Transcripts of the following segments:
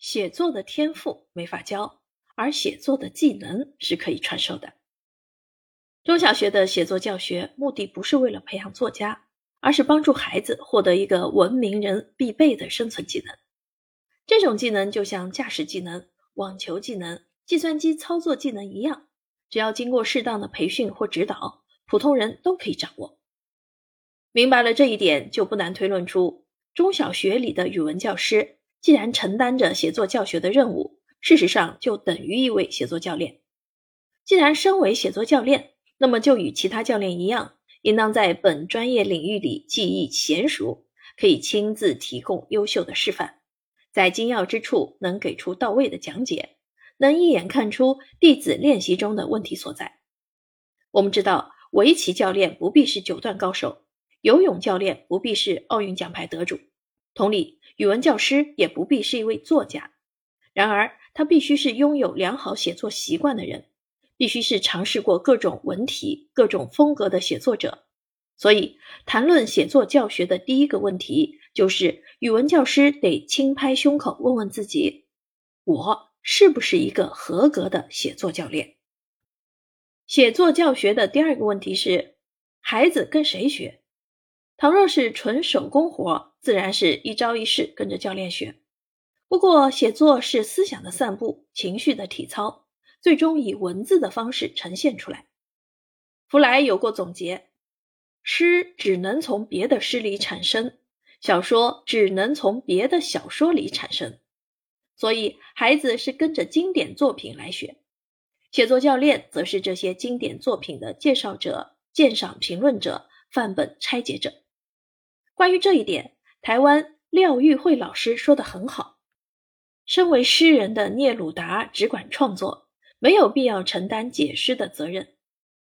写作的天赋没法教，而写作的技能是可以传授的。中小学的写作教学目的不是为了培养作家，而是帮助孩子获得一个文明人必备的生存技能。这种技能就像驾驶技能、网球技能、计算机操作技能一样，只要经过适当的培训或指导，普通人都可以掌握。明白了这一点，就不难推论出，中小学里的语文教师既然承担着写作教学的任务，事实上就等于一位写作教练。既然身为写作教练，那么就与其他教练一样，应当在本专业领域里技艺娴熟，可以亲自提供优秀的示范，在精要之处能给出到位的讲解，能一眼看出弟子练习中的问题所在。我们知道，围棋教练不必是九段高手，游泳教练不必是奥运奖牌得主，同理，语文教师也不必是一位作家。然而，他必须是拥有良好写作习惯的人。必须是尝试过各种文体、各种风格的写作者，所以谈论写作教学的第一个问题就是：语文教师得轻拍胸口，问问自己，我是不是一个合格的写作教练？写作教学的第二个问题是：孩子跟谁学？倘若是纯手工活，自然是一招一式跟着教练学。不过，写作是思想的散步，情绪的体操。最终以文字的方式呈现出来。弗莱有过总结：诗只能从别的诗里产生，小说只能从别的小说里产生。所以，孩子是跟着经典作品来学，写作教练则是这些经典作品的介绍者、鉴赏评论者、范本拆解者。关于这一点，台湾廖玉慧老师说的很好：身为诗人的聂鲁达只管创作。没有必要承担解诗的责任。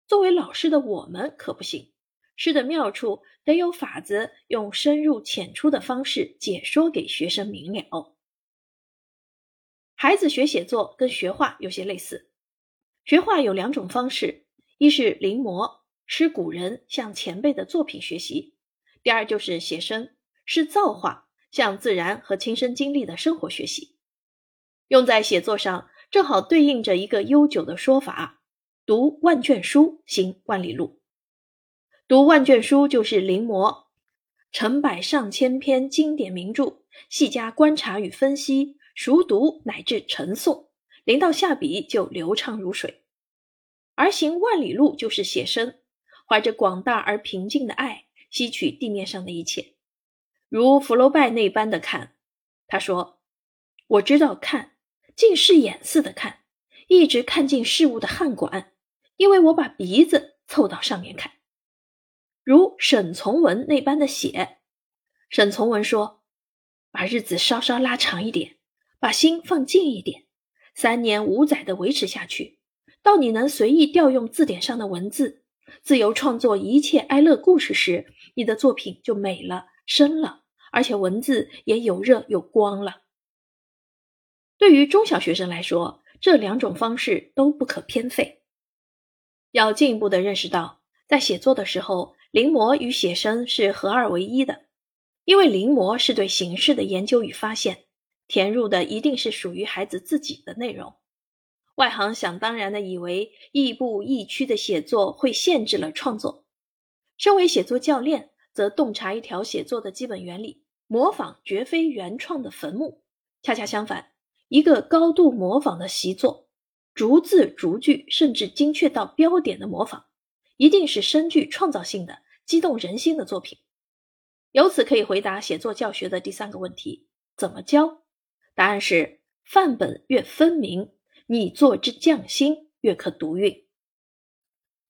作为老师的我们可不行，诗的妙处得有法子，用深入浅出的方式解说给学生明了。孩子学写作跟学画有些类似，学画有两种方式：一是临摹，师古人向前辈的作品学习；第二就是写生，是造化，向自然和亲身经历的生活学习。用在写作上。正好对应着一个悠久的说法：读万卷书，行万里路。读万卷书就是临摹，成百上千篇经典名著，细加观察与分析，熟读乃至成诵，临到下笔就流畅如水；而行万里路就是写生，怀着广大而平静的爱，吸取地面上的一切，如福楼拜那般的看。他说：“我知道看。”近视眼似的看，一直看进事物的汗管，因为我把鼻子凑到上面看。如沈从文那般的写，沈从文说：“把日子稍稍拉长一点，把心放近一点，三年五载的维持下去，到你能随意调用字典上的文字，自由创作一切哀乐故事时，你的作品就美了、深了，而且文字也有热有光了。”对于中小学生来说，这两种方式都不可偏废。要进一步的认识到，在写作的时候，临摹与写生是合二为一的。因为临摹是对形式的研究与发现，填入的一定是属于孩子自己的内容。外行想当然的以为亦步亦趋的写作会限制了创作。身为写作教练，则洞察一条写作的基本原理：模仿绝非原创的坟墓。恰恰相反。一个高度模仿的习作，逐字逐句，甚至精确到标点的模仿，一定是深具创造性的、激动人心的作品。由此可以回答写作教学的第三个问题：怎么教？答案是范本越分明，拟作之匠心越可独运。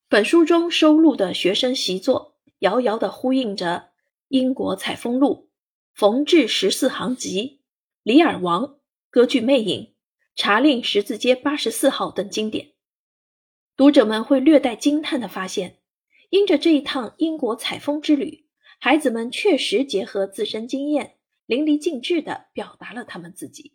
本书中收录的学生习作，遥遥地呼应着《英国采风录》《冯至十四行集》《李尔王》。歌剧《魅影》《查令十字街八十四号》等经典，读者们会略带惊叹的发现，因着这一趟英国采风之旅，孩子们确实结合自身经验，淋漓尽致的表达了他们自己。